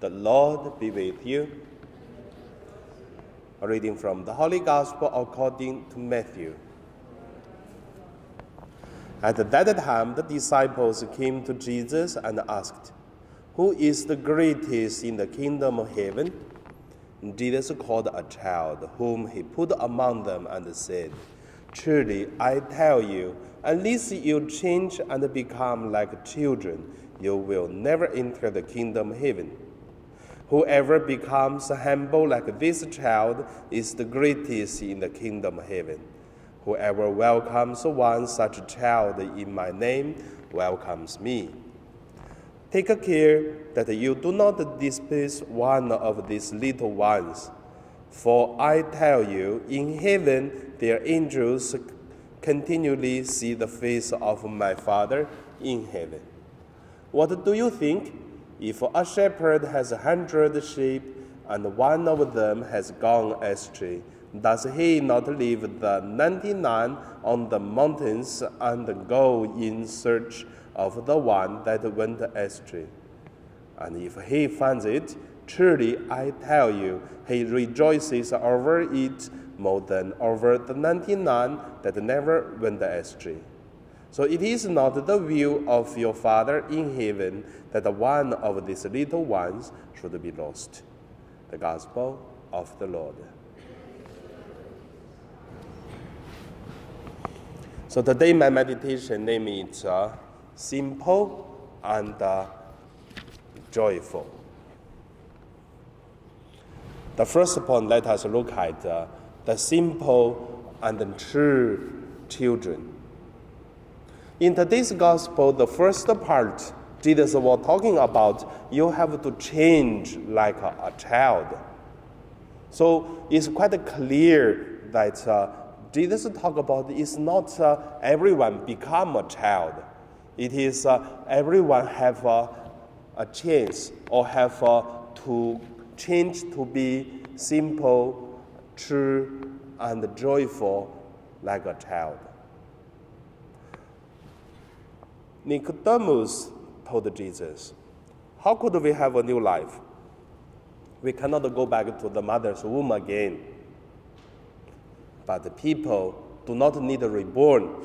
The Lord be with you. A reading from the Holy Gospel according to Matthew. At that time, the disciples came to Jesus and asked, Who is the greatest in the kingdom of heaven? Jesus called a child whom he put among them and said, Truly, I tell you, unless you change and become like children, you will never enter the kingdom of heaven. Whoever becomes humble like this child is the greatest in the kingdom of heaven. Whoever welcomes one such child in my name welcomes me. Take care that you do not despise one of these little ones. For I tell you, in heaven their angels continually see the face of my Father in heaven. What do you think? If a shepherd has a hundred sheep and one of them has gone astray, does he not leave the ninety nine on the mountains and go in search of the one that went astray? And if he finds it, truly I tell you, he rejoices over it more than over the ninety nine that never went astray. So it is not the will of your Father in heaven that one of these little ones should be lost. The Gospel of the Lord. So today my meditation name is uh, simple and uh, joyful. The first point, let us look at uh, the simple and the true children. In today's gospel, the first part, Jesus was talking about you have to change like a, a child. So it's quite clear that uh, Jesus talk about is not uh, everyone become a child. It is uh, everyone have a chance or have uh, to change to be simple, true, and joyful like a child. Nicodemus told Jesus, How could we have a new life? We cannot go back to the mother's womb again. But the people do not need a reborn,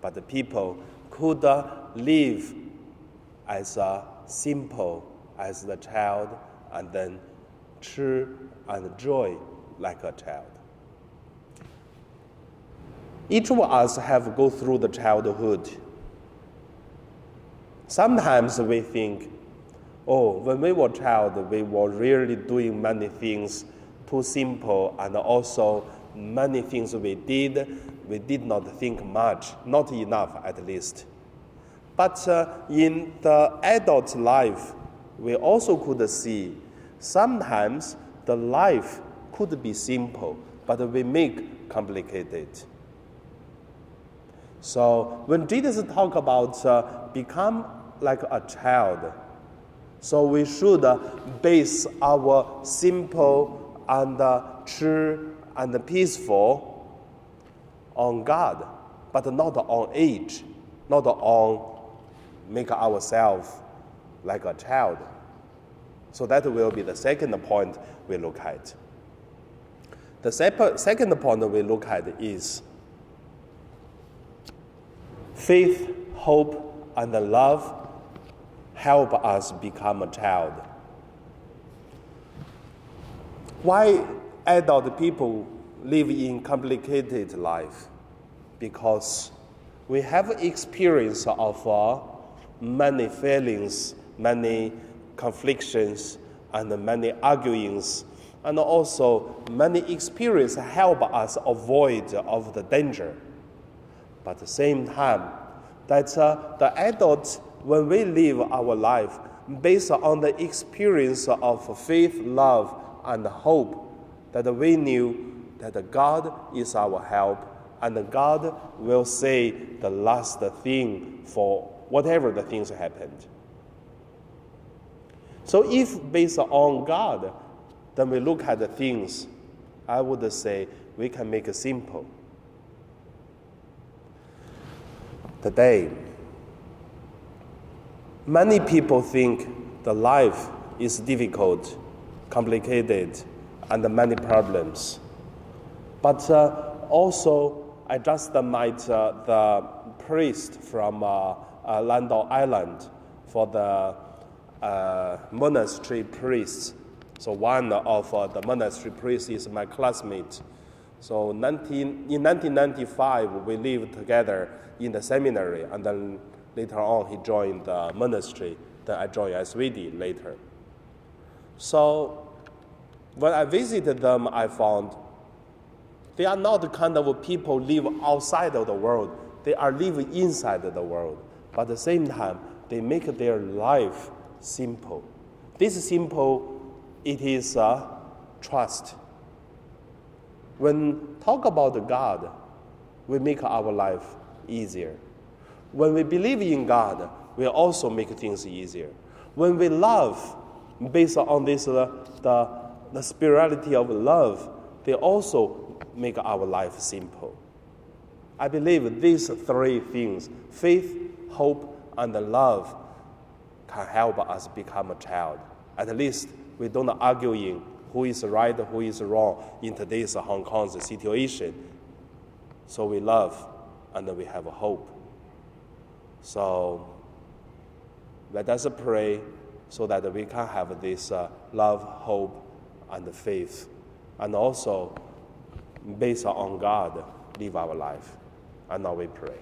but the people could live as a simple as the child and then true and joy like a child. Each of us have go through the childhood Sometimes we think, oh, when we were child, we were really doing many things too simple, and also many things we did, we did not think much, not enough at least. But uh, in the adult life, we also could see sometimes the life could be simple, but we make complicated. So when Jesus talk about uh, become like a child. So we should uh, base our simple and uh, true and peaceful on God, but not on age, not on make ourselves like a child. So that will be the second point we look at. The second point we look at is faith, hope, and love help us become a child. Why adult people live in complicated life? Because we have experience of uh, many failings, many conflicts, and many arguings, and also many experience help us avoid of the danger. But at the same time, that uh, the adult when we live our life based on the experience of faith, love, and hope, that we knew that God is our help and God will say the last thing for whatever the things happened. So, if based on God, then we look at the things, I would say we can make it simple. Today, Many people think the life is difficult, complicated, and many problems. But uh, also, I just met uh, the priest from uh, uh, Lantau Island for the uh, monastery priests. So one of uh, the monastery priests is my classmate. So 19, in 1995, we lived together in the seminary, and then later on he joined the monastery. Then I joined SVD later. So when I visited them, I found they are not the kind of people live outside of the world. They are living inside of the world. But at the same time, they make their life simple. This simple, it is uh, trust. When talk about God, we make our life easier. When we believe in God, we also make things easier. When we love, based on this, uh, the, the spirituality of love, they also make our life simple. I believe these three things faith, hope, and love can help us become a child. At least we don't arguing who is right, who is wrong in today's Hong Kong's situation. So we love and we have hope. So let us pray so that we can have this uh, love, hope, and faith, and also based on God, live our life. And now we pray.